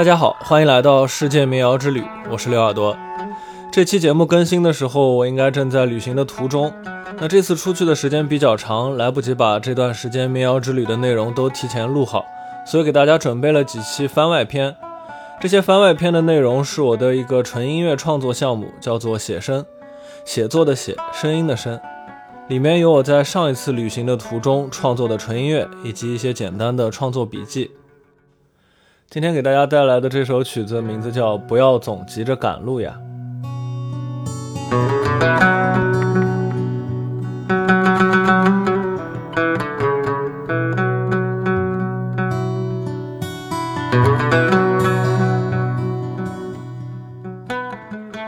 大家好，欢迎来到世界民谣之旅，我是刘耳朵。这期节目更新的时候，我应该正在旅行的途中。那这次出去的时间比较长，来不及把这段时间民谣之旅的内容都提前录好，所以给大家准备了几期番外篇。这些番外篇的内容是我的一个纯音乐创作项目，叫做写声，写作的写，声音的声。里面有我在上一次旅行的途中创作的纯音乐，以及一些简单的创作笔记。今天给大家带来的这首曲子名字叫《不要总急着赶路呀》。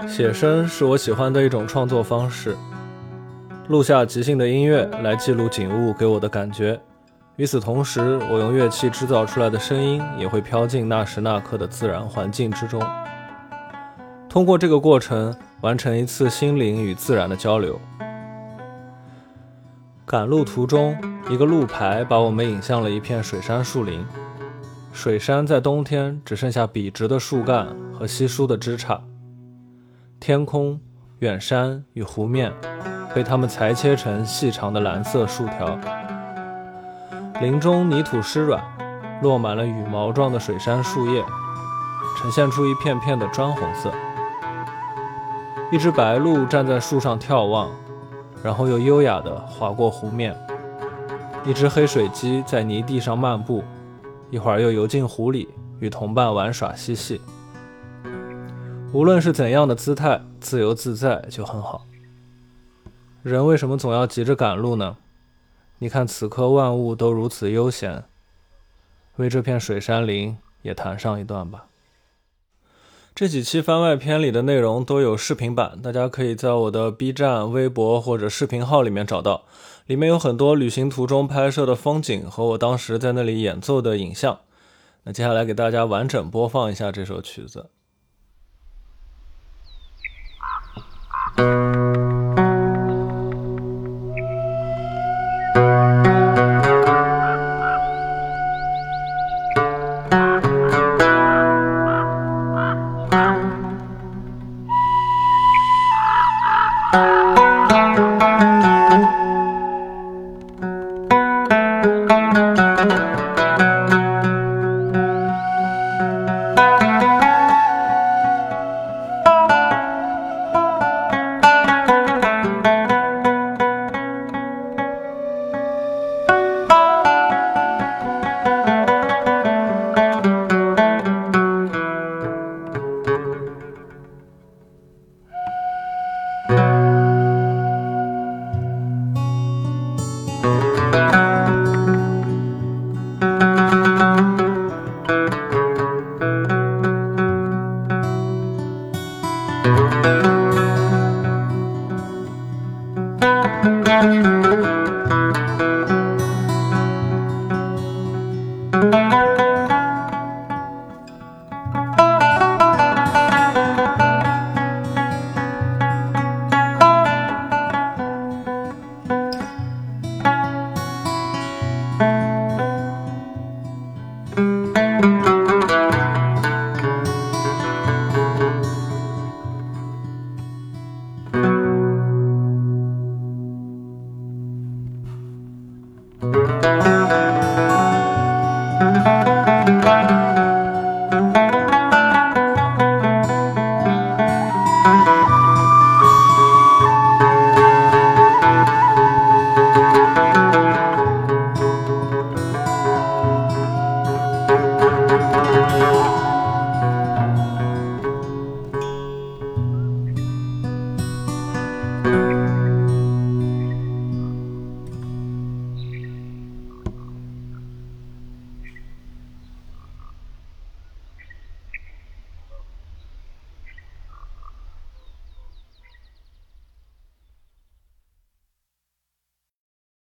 写生是我喜欢的一种创作方式，录下即兴的音乐来记录景物给我的感觉。与此同时，我用乐器制造出来的声音也会飘进那时那刻的自然环境之中，通过这个过程完成一次心灵与自然的交流。赶路途中，一个路牌把我们引向了一片水杉树林。水杉在冬天只剩下笔直的树干和稀疏的枝杈，天空、远山与湖面被它们裁切成细长的蓝色竖条。林中泥土湿软，落满了羽毛状的水杉树叶，呈现出一片片的砖红色。一只白鹭站在树上眺望，然后又优雅地划过湖面。一只黑水鸡在泥地上漫步，一会儿又游进湖里，与同伴玩耍嬉戏。无论是怎样的姿态，自由自在就很好。人为什么总要急着赶路呢？你看，此刻万物都如此悠闲，为这片水杉林也弹上一段吧。这几期番外篇里的内容都有视频版，大家可以在我的 B 站、微博或者视频号里面找到。里面有很多旅行途中拍摄的风景和我当时在那里演奏的影像。那接下来给大家完整播放一下这首曲子。